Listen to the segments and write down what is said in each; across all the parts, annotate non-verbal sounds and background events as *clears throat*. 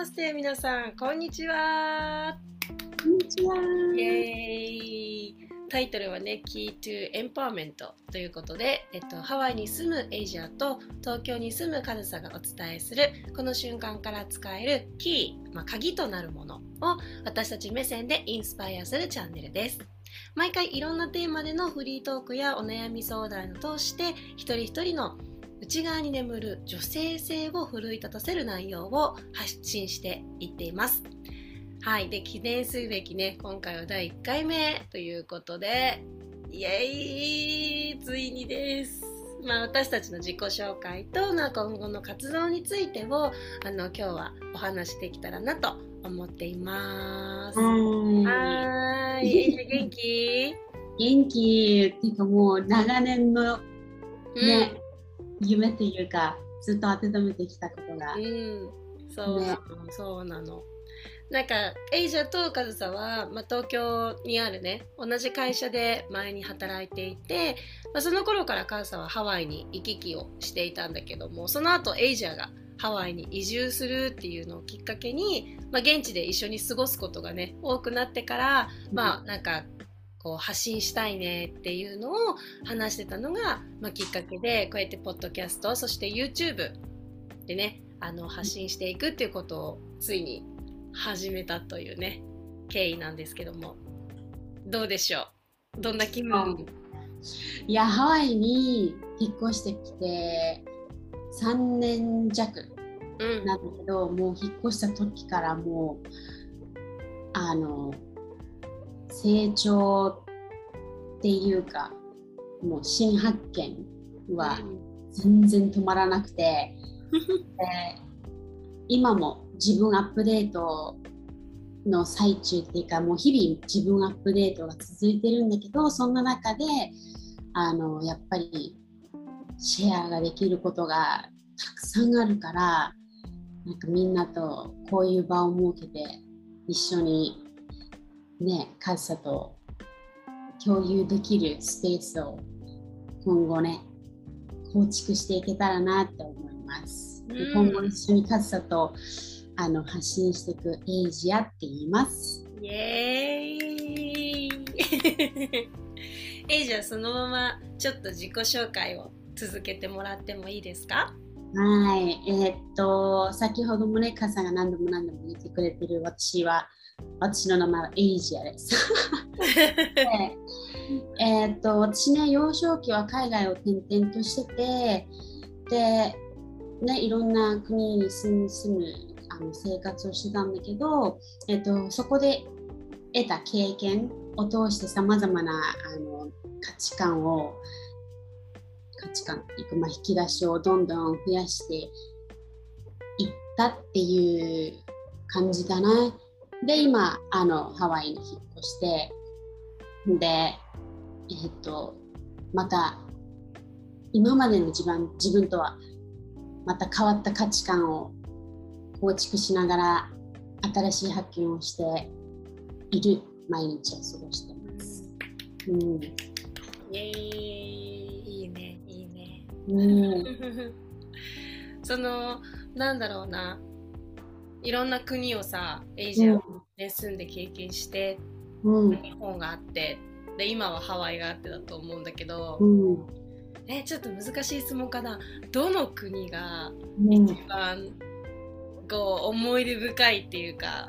まして皆さんこんにちは。こんにちは。イエーイ。タイトルはね Key to Empowerment ということで、えっと、ハワイに住むエイジアと東京に住むカズサがお伝えするこの瞬間から使えるキー、まあ、鍵となるものを私たち目線でインスパイアするチャンネルです。毎回いろんなテーマでのフリートークやお悩み相談を通して一人一人の内側に眠る女性性を奮い立たせる内容を発信していっています。はい。で、記念すべきね、今回は第1回目ということで、イエーイついにです。まあ、私たちの自己紹介と、まあ、今後の活動についてをあの今日はお話しできたらなと思っています。はい。元気？元気？っていうかもう長年のね、うん夢っていうかずっと温めてきたことが、うん、そうね、そうなの。なんかエイジャとカズサは、まあ、東京にあるね同じ会社で前に働いていて、まあ、その頃からカズサはハワイに行き来をしていたんだけどもその後エイジャがハワイに移住するっていうのをきっかけに、まあ、現地で一緒に過ごすことがね多くなってから、まあなんかこう発信したいねっていうのを話してたのが、まあ、きっかけでこうやってポッドキャストそして YouTube でねあの発信していくっていうことをついに始めたというね経緯なんですけども。どうでしょう？どんな気分？いやハワイに引っ越してきて3年弱なんだけど、うん、もう引っ越した時からもうあの成長っていうかもう新発見は全然止まらなくて、*laughs* 今も自分アップデートの最中っていうかもう日々自分アップデートが続いてるんだけどそんな中であのやっぱりシェアができることがたくさんあるからなんかみんなとこういう場を設けて一緒にね、カズサと共有できるスペースを今後ね、構築していけたらなって思います。うん、今後一緒にカズサとあの発信していくエイジアって言います。イエーイ *laughs* エイジアそのままちょっと自己紹介を続けてもらってもいいですか？はい、えー、っと先ほどもね、カさんが何度も何度も言ってくれてる私は私の名前はエイジア *laughs* です。えっと私ね幼少期は海外を転々としててで、ね、いろんな国に住む住むあの生活をしてたんだけど、えっと、そこで得た経験を通してさまざまなあの価値観を価値観いうか、まあ、引き出しをどんどん増やしていったっていう感じかな。で今あのハワイに引っ越してでえっとまた今までの自分自分とはまた変わった価値観を構築しながら新しい発見をしている毎日を過ごしてます。うん、イエーイいいねいいね。うん、*laughs* そのなんだろうないろんな国をさエイジアで住んで経験して、うん、日本があってで今はハワイがあってだと思うんだけど、うん、えちょっと難しい質問かな。どの国が一番、こう思い出深いっていうか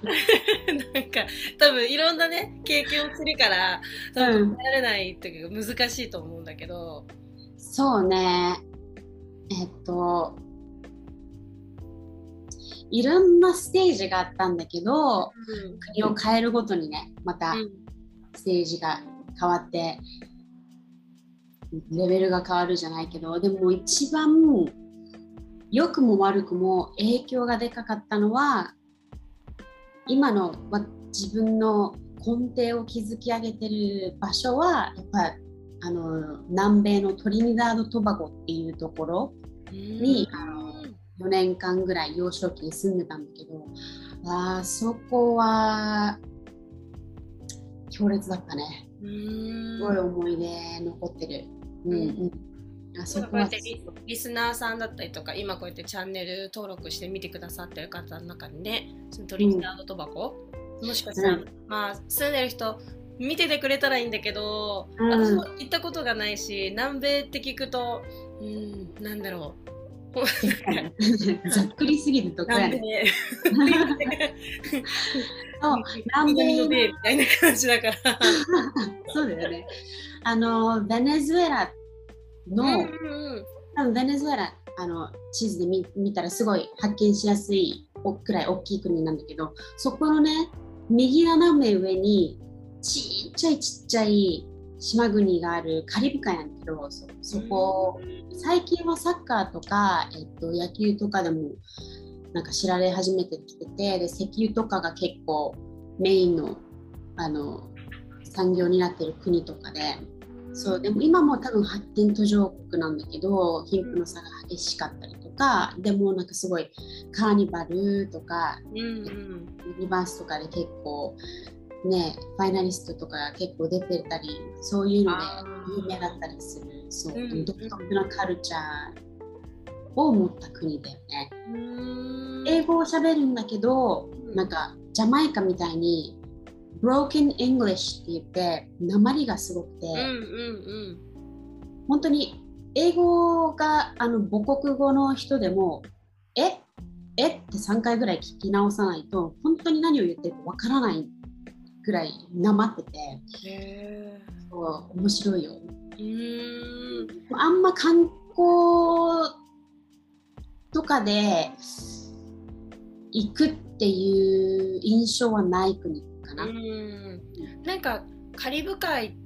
*laughs* なんか多分いろんなね経験をするから多分答えられないっていうか難しいと思うんだけど、そうね。えっといろんなステージがあったんだけど、うん、国を変えるごとにねまたステージが変わって、レベルが変わるじゃないけどでも一番良くも悪くも影響がでかかったのは今の自分の根底を築き上げてる場所はやっぱあの南米のトリニダード・トバゴっていうところに、あの4年間ぐらい幼少期に住んでたんだけどあそこは強烈だったね。すごい思い出残ってる、うんうん、あそこは。こうやってリリスナーさんだったりとか今こうやってチャンネル登録して見てくださってる方の中にねそのトリニダード・トバコ、もしかしたら、うん。まあ住んでる人見ててくれたらいいんだけど、うん。私も行ったことがないし南米って聞くとうんなんだろう *laughs* ざっくりすぎるとこやそう南米みたいな感じだから。そうだよね。あのベネズエラの、うんうん多分ベネズエラあの地図で見見たらすごい発見しやすいおくらい大きい国なんだけどそこのね右斜め上にちっちゃいちっちゃい島国があるカリブ海なんだけどそそこ最近はサッカーとか、えっと、野球とかでもなんか知られ始めてきててで石油とかが結構メインのあの産業になってる国とかでそうでも今も多分発展途上国なんだけど貧富の差が激しかったりとかでもなんかすごいカーニバルとかうんうん。ユニバースとかで結構ねファイナリストとかが結構出てたりそういうので有名だったりする。そう、うん。独特なカルチャーを持った国だよね。うん。英語を喋るんだけどなんかジャマイカみたいに Broken English って言って鉛がすごくて、うんうん本当に英語があの母国語の人でもえ？え？って3回ぐらい聞き直さないと本当に何を言ってるかわからないぐらいなまっててそう面白いよ。ーうんあんま観光とかで行くっていう印象はない国かな。うんなんかカリブ海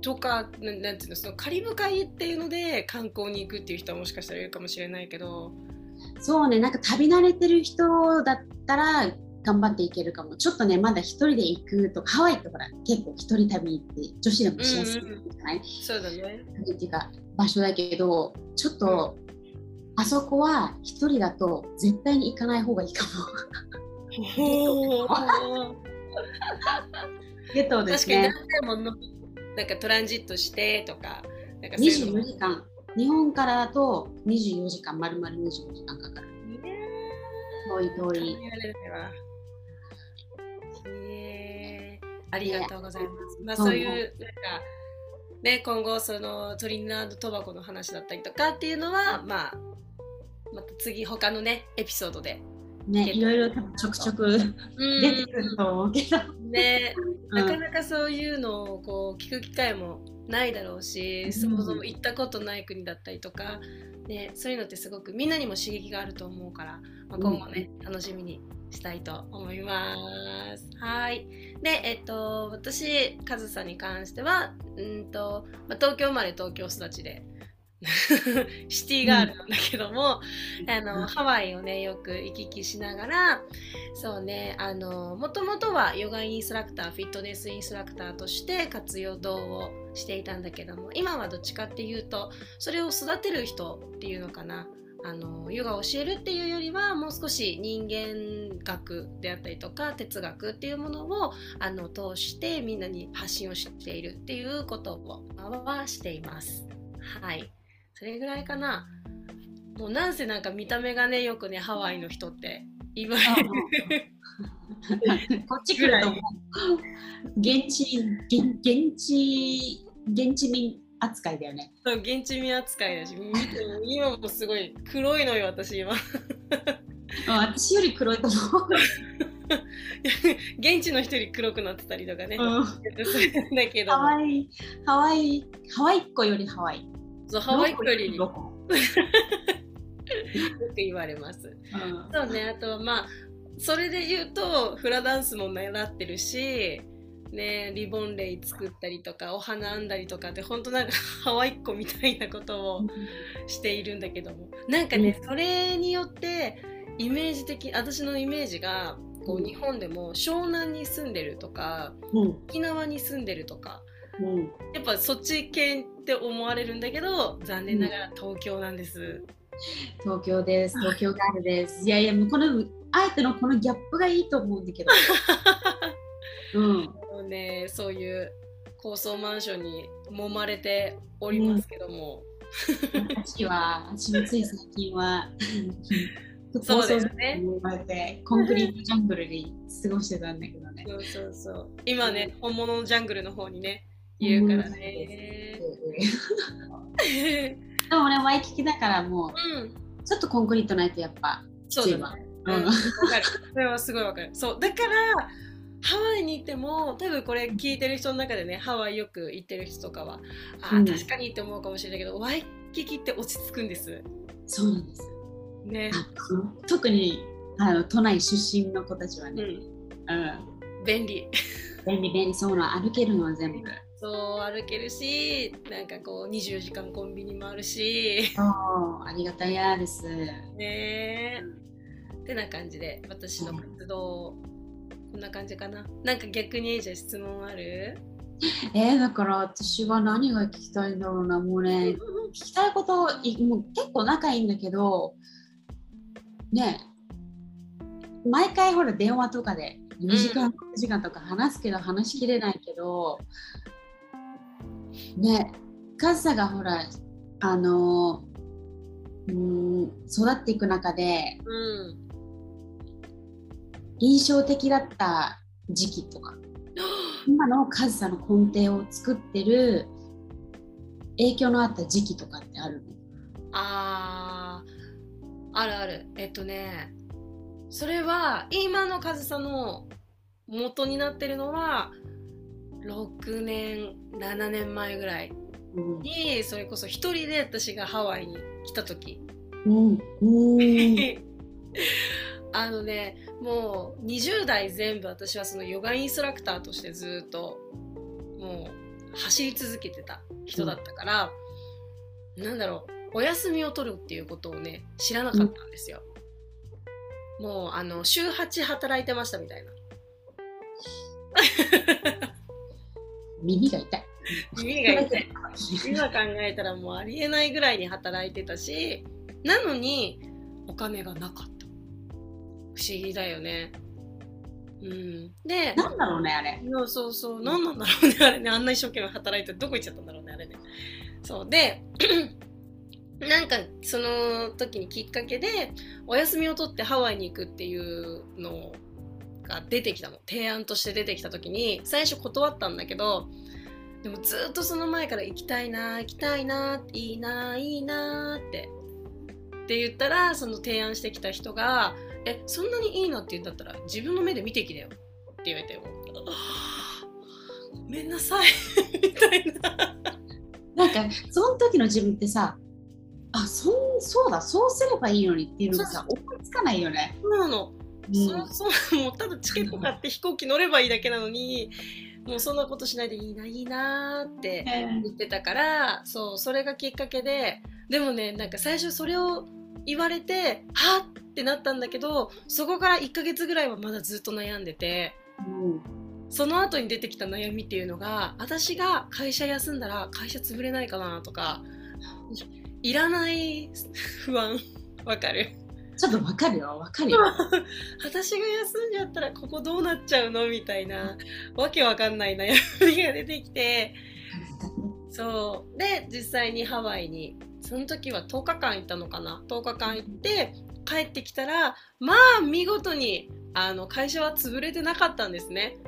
とかなんていうのそのカリブ海っていうので観光に行くっていう人はもしかしたらいるかもしれないけどそうね、なんか旅慣れてる人だったら頑張っていけるかも。ちょっとね、まだ一人で行くとか、ハワイってほら、結構一人旅って女子でもしやすいんじゃない、そうだね。っていうか、場所だけど、ちょっと、あそこは一人だと絶対に行かない方がいいかも。ゲットで確かにすね何。回ものなんかトランジットしてとかなんかそういうの24時間。日本からだと24時間、丸々24時間かかる。遠い遠い。ありがとうございます。まあ、そういうなんかね今後そのトリニダード・トバコの話だったりとかっていうのはまあまた次他のねエピソードで、ね、いろいろちょくちょくう出てくると思うけど。ん、ね。うん。なかなかそういうのをこう聞く機会もないだろうし、うん。そもそも行ったことない国だったりとか、ね、そういうのってすごくみんなにも刺激があると思うから、まあ、今後ね、楽しみにしたいと思います。はい。で、えっと、私、カズさんに関しては、うんと、まあ、東京生まれ東京育ちで、*laughs* シティガールなんだけども、あのハワイをねよく行き来しながらそうねあのもともとはヨガインストラクターフィットネスインストラクターとして活用をしていたんだけども今はどっちかっていうとそれを育てる人っていうのかなあのヨガを教えるっていうよりはもう少し人間学であったりとか哲学っていうものをあの通してみんなに発信をしているっていうことをはしています。はいそれぐらいかな。もうなんせなんか見た目がねよくねハワイの人って言われる。*laughs* こっち来るともう現地現現地現地民扱いだよね。そう現地民扱いだし今もすごい黒いのよ私今。*laughs* あ私より黒いと思う。*laughs* 現地の人より黒くなってたりとかね。うんだけどハワイハワイハワイっ子よりハワイ。そうハワイっ子よりよく言われます。うんそうねあとはまあそれで言うとフラダンスも習ってるし。ね、リボンレイ作ったりとかお花編んだりとかって本当なんかハワイっ子みたいなことをしているんだけどもなんかね、それによってイメージ的私のイメージがこううん日本でも湘南に住んでるとかうん沖縄に住んでるとかうんやっぱそっち系って思われるんだけど残念ながら東京なんです。東京です。東京ガールです。いやいや、もうこのあえてのこのギャップがいいと思うんだけど。*laughs* うん。ねそういう高層マンションに揉まれておりますけども、私は、私もつい最近は、そうですね。コンクリートジャングルで過ごしてたんだけどね。そうそうそう。今ね、本物のジャングルの方にねいるからね、でもね、ワイキキだからもうん。う、ちょっとコンクリートないとやっぱ、そうだね。うんうん、わかる。それはすごいわかる。そう。だからハワイに行っても多分これ聞いてる人の中でねハワイよく行ってる人とかはあー、うん。確かにって思うかもしれないけどワイキキって落ち着くんです。そうなんです。ね。特にあの都内出身の子たちはね、うん。うん、便利。便利便利そうな歩けるのは全部。そう歩けるしなんかこう24時間コンビニもあるし。ありがたやです。ね。えってな感じで私の活動こんな感じかな。なんか逆にじゃあ質問ある？えー、だから私は何が聞きたいんだろうな、もうね、聞きたいこといもう結構仲いいんだけど、ねえ毎回ほら電話とかで2時間、3時間とか話すけど話しきれないけど、ねえ、カズサがほら、あのうーん、育っていく中でうん印象的だった時期とか、*gasps* 今のカズサの根底を作ってる影響のあった時期とかってある？のあーあるある。えっとねそれは今の上総の元になってるのは6年7年前ぐらいうん。にそれこそ一人で私がハワイに来た時。うん。うん *laughs* あのねもう20代全部私はそのヨガインストラクターとしてずっともう走り続けてた人だったから、なんだろうお休みを取るっていうことをね知らなかったんですよ、もうあの週8働いてましたみたいな。耳が痛い。耳が痛い。今考えたらもうありえないぐらいに働いてたしなのにお金がなかった不思議だよね。うん。でなんだろうね、あれ。そうそう何なんだろうねあれね。あんな一生懸命働いてどこ行っちゃったんだろうねあれね。そう。で *clears throat* なんかその時にきっかけでお休みを取ってハワイに行くっていうのが出てきたの。提案として出てきた時に最初断ったんだけどでもずっとその前から行きたいな行きたいないいないいなって。って言ったらその提案してきた人が「えそんなにいいなって言うんだったら自分の目で見てきなよ」って言われてごめんなさい *laughs* みたいな。なんか、その時の自分ってさ、あ、そんそうだ、そうすればいいのにっていうのがさ、思いつかないよね。そうなの、うん。そうそうもうただチケット買って飛行機乗ればいいだけなのにもうそんなことしないでいいないいなーって言ってたからそうそれがきっかけででもねなんか最初それを言われてはっってなったんだけどそこから1ヶ月ぐらいはまだずっと悩んでてうんその後に出てきた悩みっていうのが私が会社休んだら会社潰れないかなとかいらない不安わかる？ちょっとわかるよ、わかるよ。*laughs* 私が休んじゃったらここどうなっちゃうの？みたいなわけわかんない悩みが出てきてそう。で実際にハワイにその時は10日間行ったのかな？10日間行って帰ってきたらまあ見事にあの会社は潰れてなかったんですね。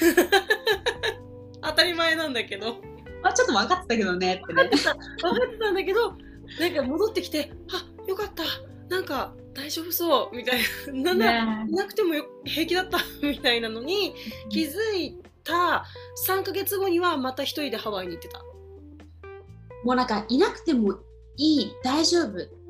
*laughs* 当たり前なんだけど。まあ、ちょっと分かってたけどねってね。分かってた分かってたんだけどなんか戻ってきてあよかった。なんか大丈夫そう。みたいな。ないなくてもよ平気だった。みたいなのに気づいた。3ヶ月後にはまた一人でハワイに行ってた。もうなんかいなくてもいい。大丈夫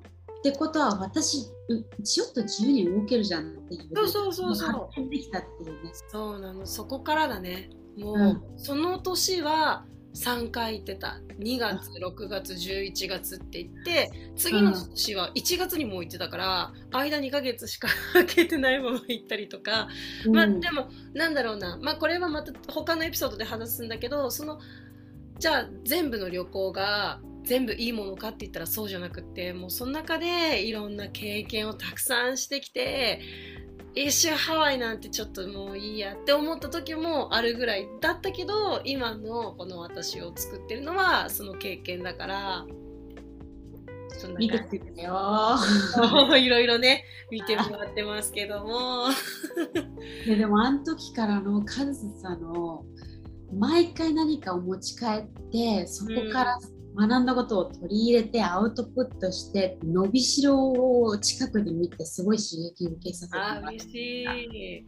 ってことは私うちょっと自由に動けるじゃんっていう。そうそうそうそう。できたっていうねそうなの。そこからだね。もう、うん。その年は3回行ってた。2月6月11月って言って次の年は1月にもう行ってたから間2ヶ月しか空けてないまま行ったりとか、まあうんでもなんだろうな。まあこれはまた他のエピソードで話すんだけどそのじゃあ全部の旅行が全部いいものかって言ったらそうじゃなくってもうその中でいろんな経験をたくさんしてきて一周ハワイなんてちょっともういいやって思った時もあるぐらいだったけど今のこの私を作ってるのはその経験だから。そんな見てくれたよ。いろいろね見てもらってますけども。*laughs* ででもあの時からのカズさんの毎回何かを持ち帰ってそこから学んだことを取り入れてアウトプットして伸びしろを近くで見てすごい刺激を受けさせてもらってあー嬉しい。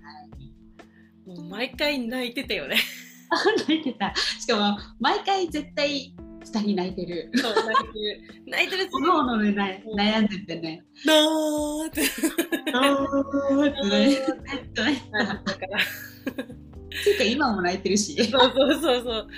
もう毎回泣いてたよね。*laughs* 泣いてた。しかも毎回絶対2人泣いてる。そう泣いてる。泣いてる。おのおので悩悩んでてね。なーって。おーってね。ずっとねだからっていうか *laughs* 今も泣いてるし。そうそうそうそう。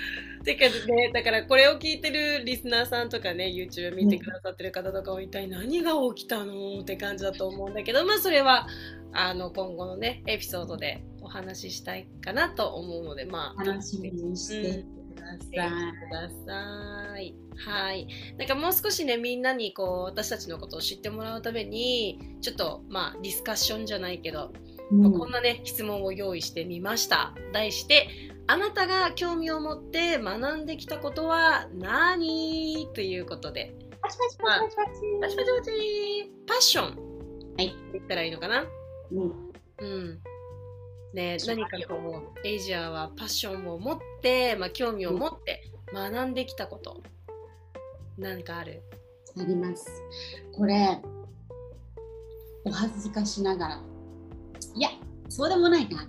てかね、だからこれを聞いてるリスナーさんとかね、YouTube 見てくださってる方とかは一体何が起きたのって感じだと思うんだけど、まあそれはあの今後のね、エピソードでお話ししたいかなと思うので、まあ、楽しみにしてください。はい。なんかもう少しね、みんなにこう私たちのことを知ってもらうために、ちょっとまあディスカッションじゃないけど、うんこんなね質問を用意してみました。題してあなたが興味を持って学んできたことは何？ということでパチパチパチパチパチパチパチパッションはい言ったらいいのかなうんうんね何かこうエイジアはパッションを持って、まあ、興味を持って学んできたこと何かあるあります。これ、お恥ずかしながら。いや、そうでもないな。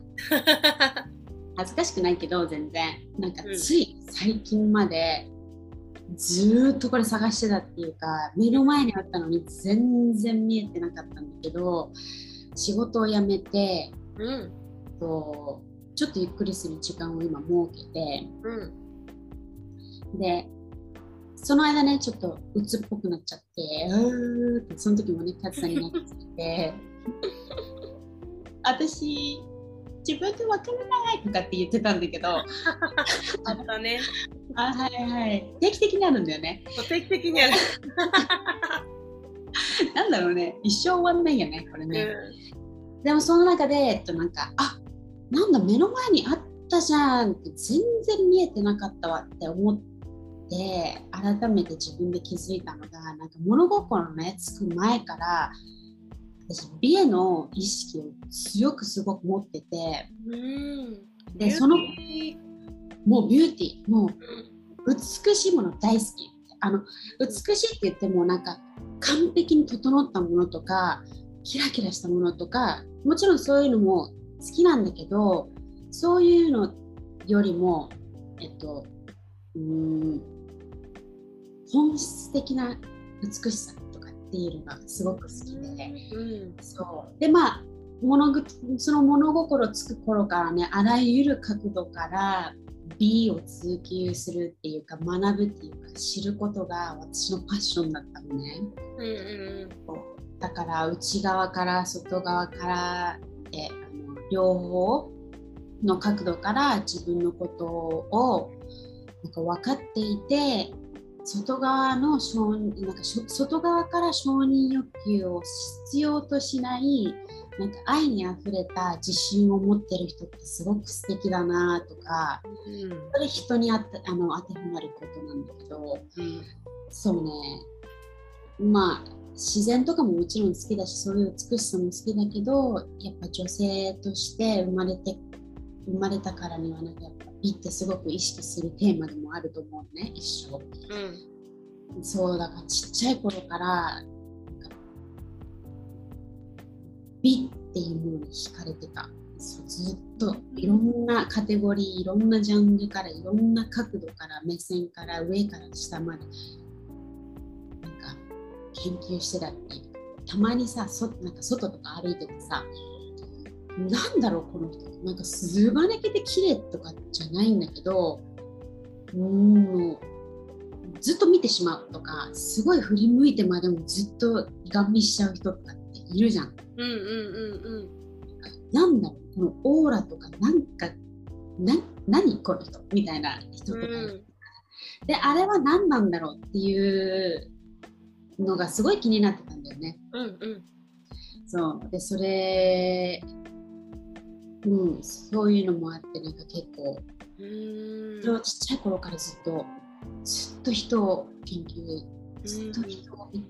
恥ずかしくないけど、全然。なんかうん。つい最近まで、ずーっとこれ探してたっていうか、目の前にあったのに全然見えてなかったんだけど、仕事を辞めて、うん。とちょっとゆっくりする時間を今設けて、うん。で、その間ね、ちょっと鬱っぽくなっちゃって、うーって、その時もね、カズさんになってきて、*laughs* 私、自分でわからないとかって言ってたんだけど、ああったね。はいはい、定期的にあるんだよね。定期的にある、*laughs* なんだろうね、一生終わんないよね、これね。うでもその中で、えっと、なんか、あなんだ、目の前にあったじゃんって、全然見えてなかったわって思って、改めて自分で気づいたのが、なんか物心のね、つく前から、私、美への意識を強くすごく持ってて、んうん。で、その、もうビューティー、もう美しいもの大好き。あの美しいって言ってもなんか完璧に整ったものとかキラキラしたものとかもちろんそういうのも好きなんだけどそういうのよりもえっとうーん本質的な美しさっていうのがすごく好きで、うん。そう。でまあ物ぐその物心つく頃からねあらゆる角度から美を追求するっていうか学ぶっていうか知ることが私のパッションだったのね。うんうんだから内側から外側からえあの両方の角度から自分のことをなんか分かっていて外側の承認なんか外側から承認欲求を必要としないなんか愛にあふれた自信を持ってる人ってすごく素敵だなとかうん。それ人にああの当てはまることなんだけどうん。そうね。まあ自然とかももちろん好きだしそういう美しさも好きだけどやっぱ女性として生まれて生まれたからにはなんかやっぱ美ってすごく意識するテーマでもあると思うね一生。うんそうだからちっちゃい頃から美っていうものに惹かれてたそうずっといろんなカテゴリーいろんなジャンルからいろんな角度から目線から上から下までなんか研究してたっていうたまにさそなんか外とか歩いててさなんだろうこの人なんかすば抜けて綺麗とかじゃないんだけどうんずっと見てしまうとかすごい振り向いてまでもずっとガン見しちゃう人とかっているじゃん。うんうんうんなんだろうこのオーラとかなんかな何この人みたいな人とか、うんであれは何なんだろうっていうのがすごい気になってたんだよね。うんうんそうでそれうんそういうのもあってなんか結構うんそれをちっちゃい頃からずっとずっと人を研究ずっと人を見て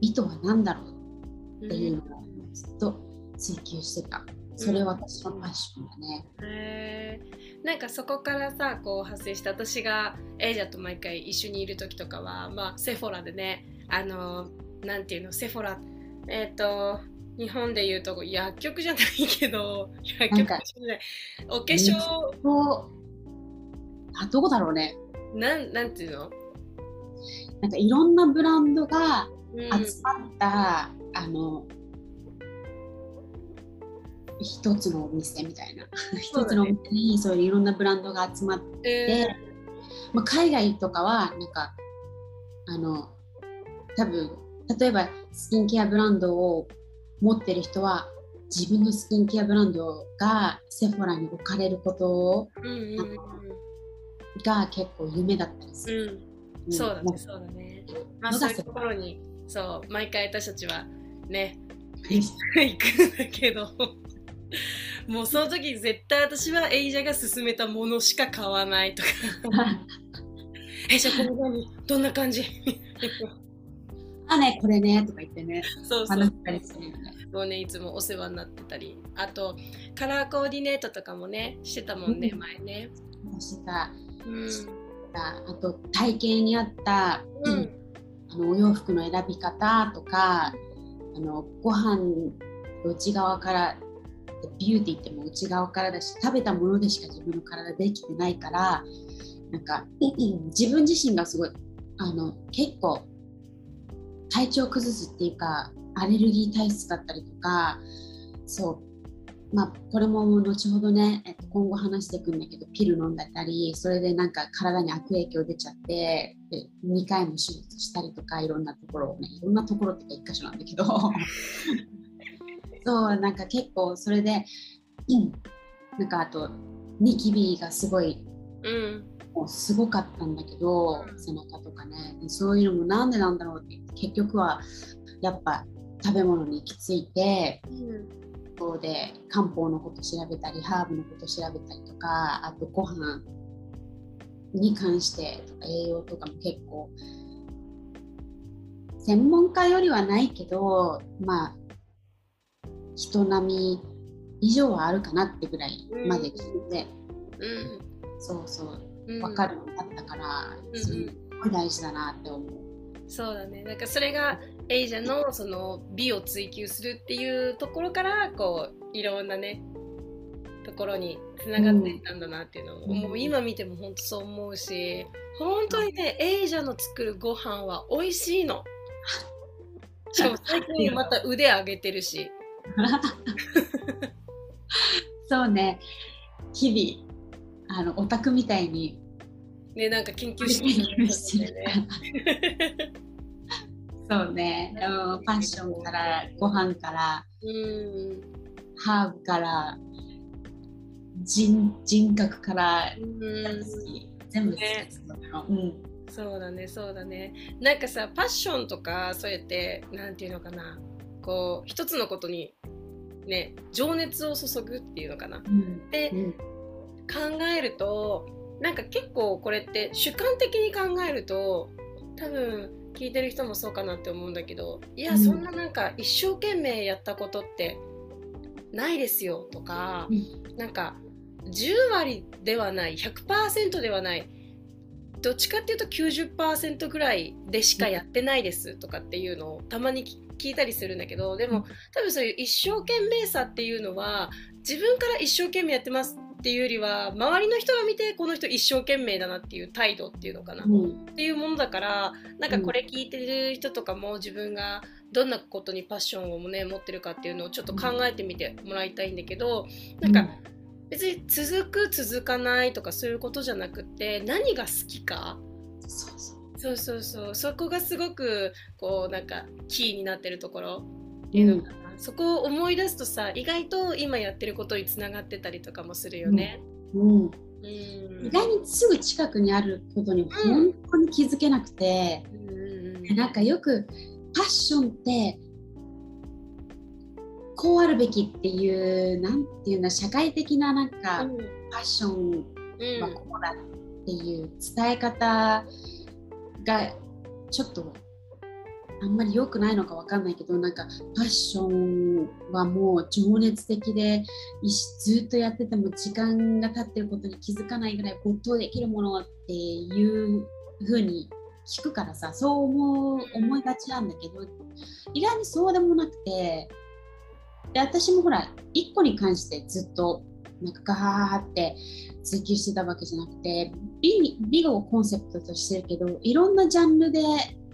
意図は何だろうっていうのをずっと追求してた。それは私のパッションだね。へーなんかそこからさこう発生した私がエイジャと毎回一緒にいる時とかは、まあ、セフォラでねあのなんていうのセフォラえっ、と日本でいうと薬局じゃないけど薬局じゃない。お化粧。あどこだろうね。なんなんていうの、なんかいろんなブランドがうん。集まった、あの一つのお店みたいな。一つのお店にそういういろんなブランドが集まって、えまあ、海外とかはなんかあの多分例えばスキンケアブランドを持ってる人は自分のスキンケアブランドがセフォラに置かれることーうんうんが結構夢だったりする。うん。うん、そうだねそうだね。まあそういうところにそう毎回私たちはねうん行くんだけど。もうその時絶対私はエイジャが勧めたものしか買わないとか。*laughs* えじゃあこれ何どんな感じ？あねこれねとか言ってねそうそう。話したりするよね。もうねいつもお世話になってたり。あとカラーコーディネートとかもねしてたもんねうん。前ね。してた。うん。あと体型に合った、うん。あのお洋服の選び方とかあのご飯内側からビューティーっても内側からだし食べたものでしか自分の体できてないからなんか自分自身がすごいあの結構体調崩すっていうかアレルギー体質だったりとかそう。まあこれも後ほどね、えっと、今後話していくんだけどピル飲んだりそれでなんか体に悪影響出ちゃってで2回も手術したりとかいろんなところをねいろんなところっていうか1箇所なんだけど。そうなんか結構それで、うん、なんかあとニキビがすごいうん。もうすごかったんだけどうん。背中とかね。でそういうのもなんでなんだろうって結局はやっぱ食べ物に行き着いてそうで漢方のこと調べたりハーブのこと調べたりとかあとご飯に関してとか栄養とかも結構専門家よりはないけどまあ人並み以上はあるかなってぐらいまで聞いて、うん。そうそう。うん分かるようになったから、うんすごい大事だなって思う。そうだね。なんかそれがエイジャのその美を追求するっていうところからこういろんなねところにつながっていったんだなっていうのを、う。ん。もう今見ても本当そう思うし本当にねエイジャの作るご飯は美味しいの。しかも *laughs* 最近また腕上げてるし。*laughs* そうね。日々あのオタクみたいにねなんか研究し研てるね。*laughs* そうね。ファッションからご飯からうんハーブから人人格からうん。全部好き。ね。です、うん。そうだねそうだね。なんかさパッションとかそうやってなんていうのかな。こう一つのことにね情熱を注ぐっていうのかな。うん。でうん。考えるとなんか結構これって主観的に考えると多分聞いてる人もそうかなって思うんだけどいや、うん。そんななんか一生懸命やったことってないですよとか、うなんか10割ではない100%ではないどっちかっていうと90%ぐらいでしかやってないですとかっていうのをたまに聞聞いたりするんだけどでも多分そういう一生懸命さっていうのは自分から一生懸命やってますっていうよりは周りの人が見てこの人一生懸命だなっていう態度っていうのかな、うん。っていうものだからなんかこれ聞いてる人とかも自分がどんなことにパッションをね持ってるかっていうのをちょっと考えてみてもらいたいんだけどなんか別に続く続かないとかそういうことじゃなくって何が好きか？そうそう。そうそうそう。そこがすごくこうなんかキーになってるところ。っていうのかな、そこを思い出すとさ意外と今やってることにつながってたりとかもするよね。うん。うん。意外にすぐ近くにあることに本当に気づけなくて、うんでなんかよくパッションってこうあるべきっていうなんていうの社会的ななんかうん。パッションうん。はこうだっていう伝え方がちょっとあんまり良くないのかわかんないけどなんかファッションはもう情熱的でずっとやってても時間が経ってることに気づかないぐらい没頭できるものっていう風に聞くからさそう思う思いがちなんだけど意外にそうでもなくてで私もほら1個に関してずっとなんかガーって追求してたわけじゃなくて美美をコンセプトとしてるけどいろんなジャンルで、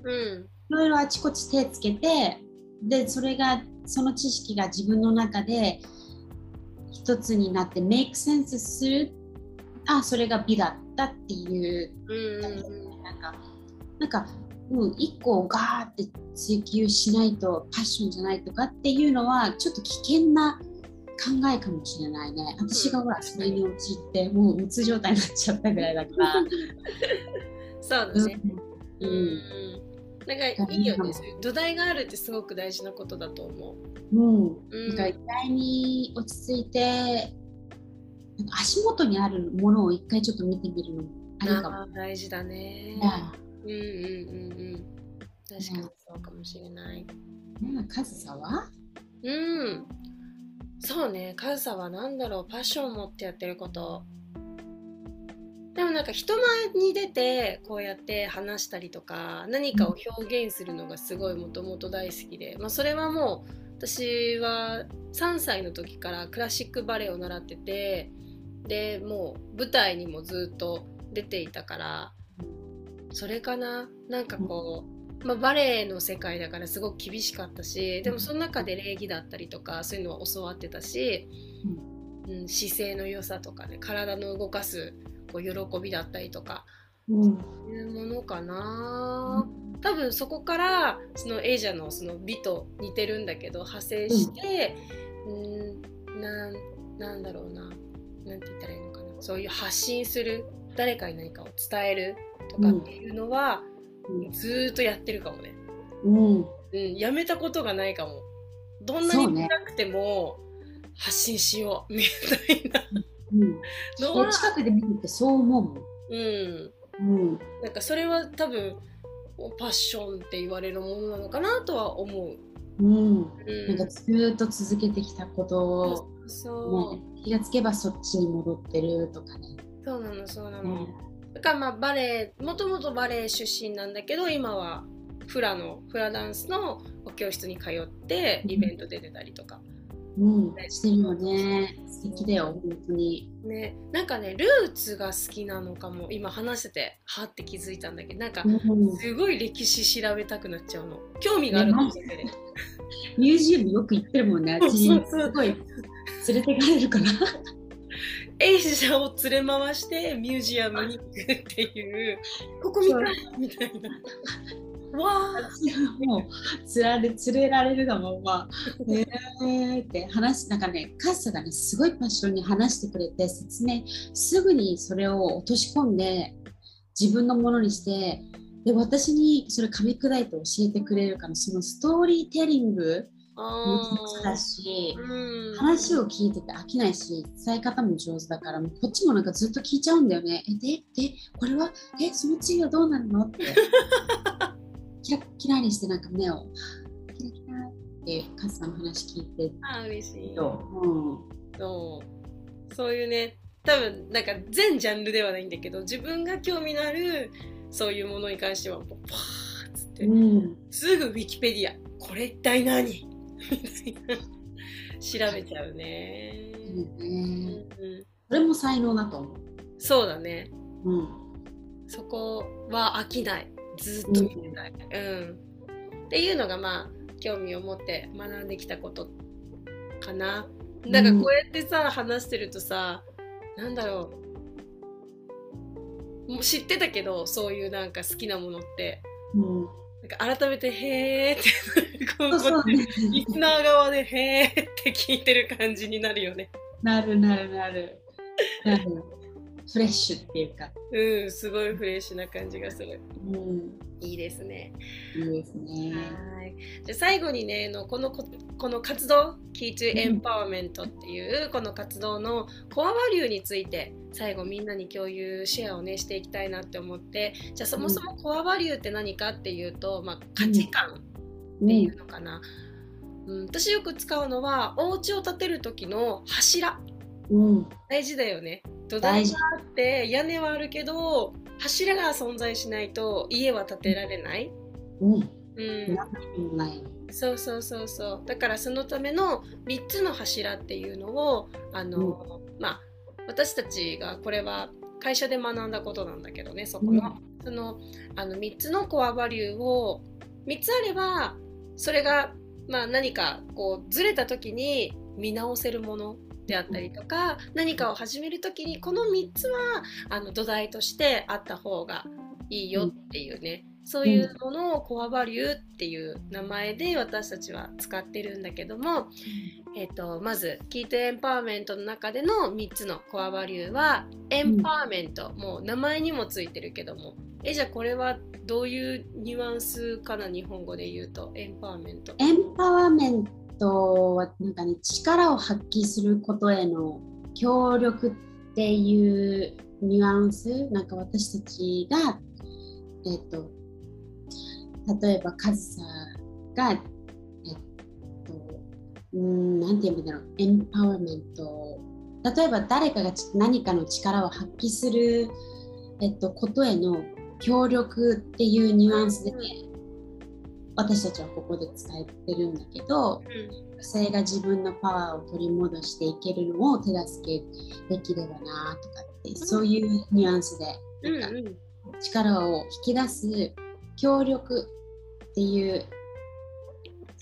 うん。ろいろあちこち手つけてでそれがその知識が自分の中で一つになってメイクセンスするあそれが美だったっていう、うんなんかなんか、うん、一個をガーって追求しないとパッションじゃないとかっていうのはちょっと危険な考えかもしれないね。私がほらそれに陥ってもううつ状態になっちゃったぐらいだから。*laughs* そうだね。うん、うんなんかいいよね土台があるってすごく大事なことだと思う。うん、うん。なんか意外に落ち着いてなんか足元にあるものを一回ちょっと見てみるのもありかも。大事だね。ね。うんうんうんうん。確かにそうかもしれない。ねカズサは？うん。そうねカズサは何だろうパッションを持ってやってることでもなんか人前に出てこうやって話したりとか何かを表現するのがすごいもともと大好きで、まあ、それはもう私は3歳の時からクラシックバレエを習っててでもう舞台にもずっと出ていたからそれかな？なんかこう、まあ、バレエの世界だからすごく厳しかったしでもその中で礼儀だったりとかそういうのは教わってたし、うん、姿勢の良さとかね体の動かすこう喜びだったりとかうん。いうものかな。多分そこからそのエイジャのその美と似てるんだけど派生して、うん、なんなんだろうな。なんて言ったらいいのかな。そういう発信する誰かに何かを伝えるとかっていうのは、ずーっとやってるかもね、うん。うん、やめたことがないかも。どんなに辛くても発信しようみたいなうん。近くで見ててそう思ううん。うん。なんかそれは多分パッションって言われるものなのかなとは思う。うん、うん、なんかずーっと続けてきたことを、そう、ね、気がつけばそっちに戻ってるとかね。そうなのそうなの。ねだからまあバレエもともとバレエ出身なんだけど今はフラのフラダンスのお教室に通ってイベントで出たりとか。うん、してるよね。素敵だよ、本当に。ね、なんかねルーツが好きなのかも今話しててはって気づいたんだけどなんかうん、すごい歴史調べたくなっちゃうの興味があるのだけでミュージアムよく行ってるもんね。私、すごい連れてかれるから。エイジャを連れ回してミュージアムに行くっていうここ見たいみたいなもうつられ連れられるがまま、えーって話なんかね、カッサがね、すごいパッションに話してくれて、説明、すぐにそれを落とし込んで、自分のものにして、で私にそれ噛み砕いて教えてくれるから、そのストーリーテリングもだし、うん。話を聞いてて飽きないし、伝え方も上手だから、もうこっちもなんかずっと聞いちゃうんだよね。え、で、で、これは、え、その次はどうなるの？って。キラッキラにしてなんか目を、キラキラってカズさんの話聞いて。あー嬉しい。ると、う。ん、そう。そういうね。多分なんか全ジャンルではないんだけど自分が興味のあるそういうものに関してはパーッつって、うん、すぐウィキペディアこれ一体何？みたいな。調べちゃうね、いいうんね。うん、それも才能だと思う。そうだね。うん、そこは飽きないずっと見てたい、うん。っていうのがまあ興味を持って学んできたことかな。だからこうやってさ、話してるとさなんだろう。もう知ってたけどそういうなんか好きなものって。うん、なんか改めて「へーってこうリスナー側で「へーって聞いてる感じになるよね。なるなるなる。なるフレッシュっていうか、うんすごいフレッシュな感じがする。うん、いいですね。いいですね。はい。じゃあ最後にね、のこのここの活動 Key to Empowerment っていうこの活動のコアバリューについて最後みんなに共有シェアをねしていきたいなって思って、じゃあそもそもコアバリューって何かっていうと、まあ価値観っていうのかな、うん、私よく使うのはお家を建てる時の柱、うん、大事だよね土台があって屋根はあるけど柱が存在しないと家は建てられない、うん。うん、そうそうそうそう。だからそのための3つの柱っていうのをあの、うん、まあ私たちがこれは会社で学んだことなんだけどねそこの、うん、そのあの3つのコアバリューを3つあればそれが、まあ、何かこうずれた時に見直せるものであったりとか何かを始める時にこの3つはあの土台としてあった方がいいよっていうね、そういうものを core value っていう名前で私たちは使ってるんだけども、えーと、まず Key to Empowerment の中での3つの core value はエンパワーメント、もう名前にもついてるけども。えじゃあこれはどういうニュアンスかな日本語で言うと。エンパワーメント。エンパワーメントはなんかね力を発揮することへの協力っていうニュアンスなんか私たちがえっ、と例えばカズサが、えっと、うん、なんて言うんだろう、エンパワーメント。例えば誰かが何かの力を発揮する、えっと、ことへの協力っていうニュアンスで、ね、私たちはここで伝えてるんだけど、女性が自分のパワーを取り戻していけるのを手助けできればなとかって、そういうニュアンスで、なんか力を引き出す協力っていう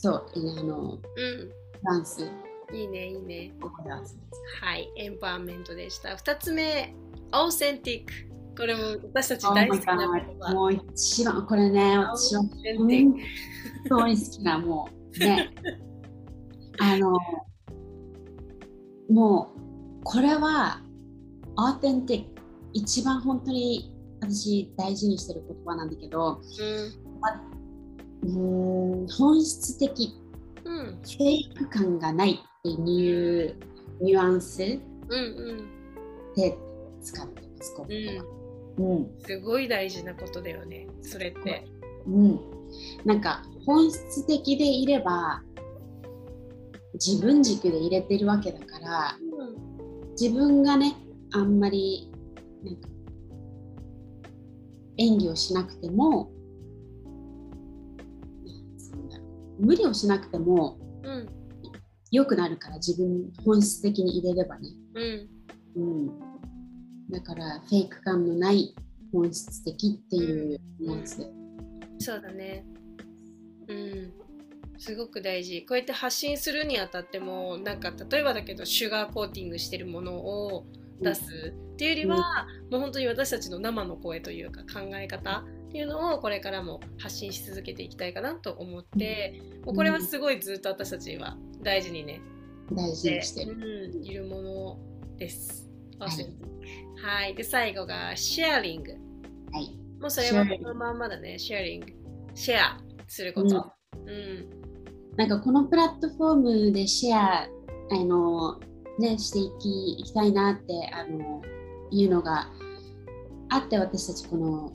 そうあの、うん、ダンス。いいねいいね。はいエンパワーメントでした。2つ目オーセンティックこれも私たち大好きな言葉。もう一番これね私は本当に好きなもうね。*laughs* あのもうこれはオーテンティック。一番本当に私大事にしてる言葉なんだけど、うん。うん本質的、うん、フェイク感がないっていうニュアンスで使ってます、ここは、うん、すごい大事なことだよね。それって。うん、なんか本質的でいれば自分軸で入れてるわけだから、うん、自分がねあんまりなんか演技をしなくても無理をしなくても、うん、良くなるから自分本質的に入れればね、うん、うん、だからフェイク感のない本質的っていうやつ、うん、そうだね。うん。すごく大事。こうやって発信するにあたってもなんか例えばだけどシュガーコーティングしてるものを出すっていうよりは、もう本当に私たちの生の声というか考え方っていうのをこれからも発信し続けていきたいかなと思って、もうこれはすごいずっと私たちは大事にね、大事にしてる、うん、いるものです。はい、はい、で最後がシェアリング。はい。もうそれはこのまんまだね、シェアリング。シェアすること。うん、うん、なんかこのプラットフォームでシェアあの、ね、していきいきたいなってあのいうのがあって私たちこの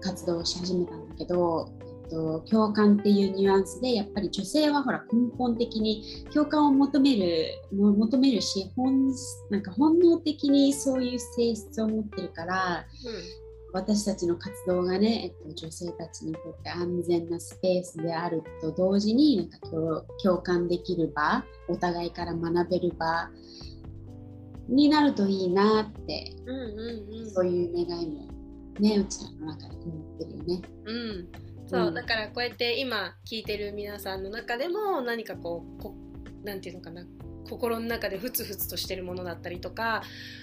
活動をし始めたんだけど、と、共感っていうニュアンスでやっぱり女性はほら根本的に共感を求める求めるし本なんか本能的にそういう性質を持ってるから、うん、私たちの活動がね、えっと、女性たちにとって安全なスペースであると同時になんか共感できる場お互いから学べる場になるといいなって、うんうんうん、そういう願いもねうちらの中で思ってるよね。うんそう、うん、だからこうやって今聞いてる皆さんの中でも何かこうこなんていうのかな心の中でふつふつとしてるものだったりとか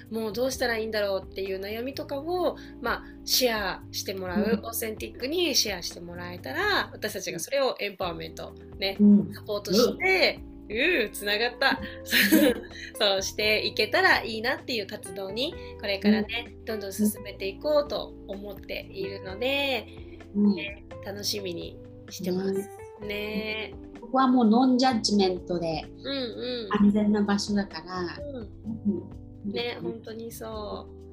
もうどうしたらいいんだろうっていう悩みとかを、まあ、シェアしてもらう、うん、オーセンティックにシェアしてもらえたら私たちがそれをエンパワーメントね、うん、サポートして、うつながった。*laughs* そうしていけたらいいなっていう活動にこれからね、どんどん進めていこうと思っているので、ね、楽しみにしてます。ね。ここはもうノンジャッジメントで安全な場所だから、うん。うん、ね本当にそう。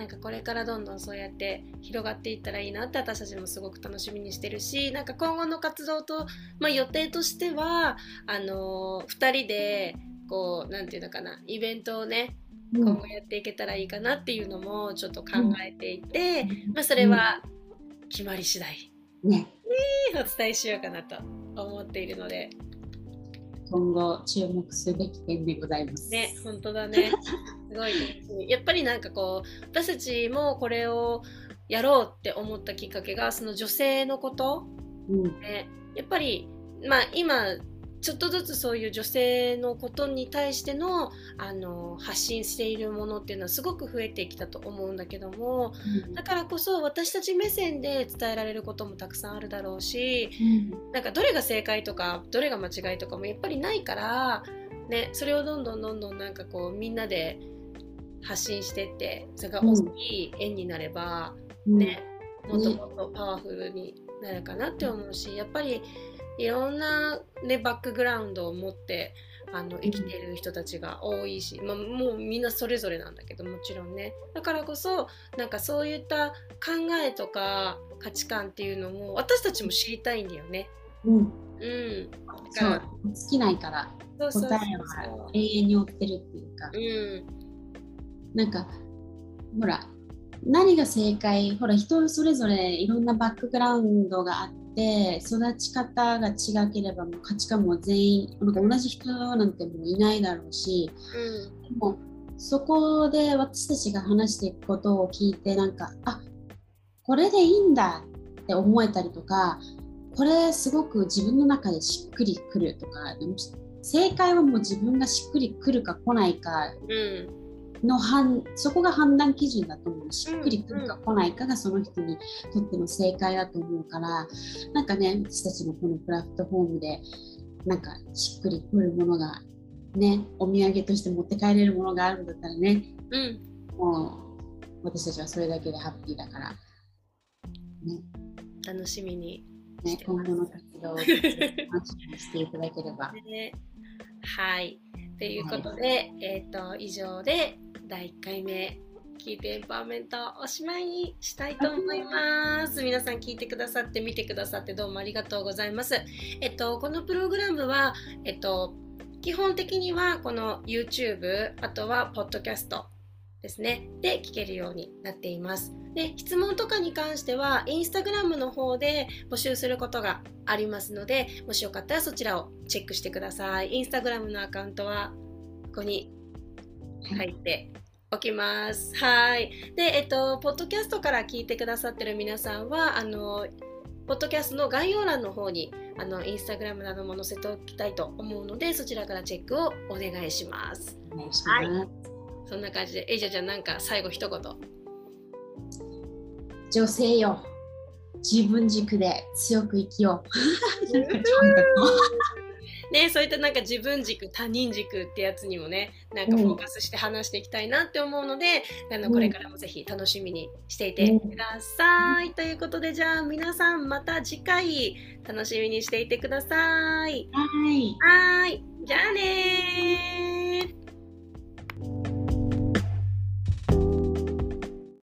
なんかこれからどんどんそうやって広がっていったらいいなって私たちもすごく楽しみにしてるしなんか今後の活動と、まあ、予定としてはあのー、2人でこう何て言うのかなイベントをね今後やっていけたらいいかなっていうのもちょっと考えていて、まあ、それは決まり次第、ね、お伝えしようかなと思っているので。今後注目すべき点でございます。ね、本当だね。すごいやっぱりなんかこう私たちもこれをやろうって思ったきっかけがその女性のこと、うん、ね、やっぱりまあ今ちょっとずつそういう女性のことに対してのあの発信しているものっていうのはすごく増えてきたと思うんだけども、うん、だからこそ私たち目線で伝えられることもたくさんあるだろうし、うん、なんかどれが正解とかどれが間違いとかもやっぱりないから、ね、それをどんどんどんどんなんかこうみんなで発信してってそれが大きい縁になれば、ね、もっともっとパワフルになるかなって思うしやっぱりいろんな、ね、バックグラウンドを持ってあの生きてる人たちが多いし、まあ、もうみんなそれぞれなんだけどもちろんね。だからこそなんかそういった考えとか価値観っていうのも私たちも知りたいんだよね。うん、うん、だから尽きないから答えは永遠に追ってるっていうか、うん、なんかほら何が正解ほら人それぞれいろんなバックグラウンドがあって育ち方が違ければもう価値観も全員なんか同じ人なんてもういないだろうし、うん、でもそこで私たちが話していくことを聞いてなんかあこれでいいんだって思えたりとかこれすごく自分の中でしっくりくるとか正解はもう自分がしっくりくるか来ないか、うん。の判そこが判断基準だと思う。しっくりくるか来ないかがその人にとっての正解だと思うからなんかね私たちのこのプラットフォームでなんかしっくりくるものがねお土産として持って帰れるものがあるんだったらね、うん、もう私たちはそれだけでハッピーだから、ね、楽しみにね、今後の活動をしていただければ。*laughs* ね、はい。ということで、はい、えーと以上で第1回目聞いてエンパワーメントおしまいにしたいと思います。皆さん聞いてくださって見てくださってどうもありがとうございます。えっと、このプログラムは、えっと、基本的にはこの YouTube、あとは Podcast ですね、で聞けるようになっています。で、質問とかに関しては Instagram の方で募集することがありますので、もしよかったらそちらをチェックしてください。Instagram のアカウントはここに入っておきます。はい。で、えっと、ポッドキャストから聞いてくださってる皆さんは、あの、ポッドキャストの概要欄の方に、あの、インスタグラムなども載せておきたいと思うので、そちらからチェックをお願いします。お願いします。はい。そんな感じで、えいじゃちゃん、なんか最後一言。女性よ。自分軸で強く生きよう。*laughs* ね、そういったなんか自分軸他人軸ってやつにもねなんかフォーカスして話していきたいなって思うので、うん、あのこれからもぜひ楽しみにしていてください、うん、ということでじゃあ皆さんまた次回楽しみにしていてください。はい。はい。じゃあね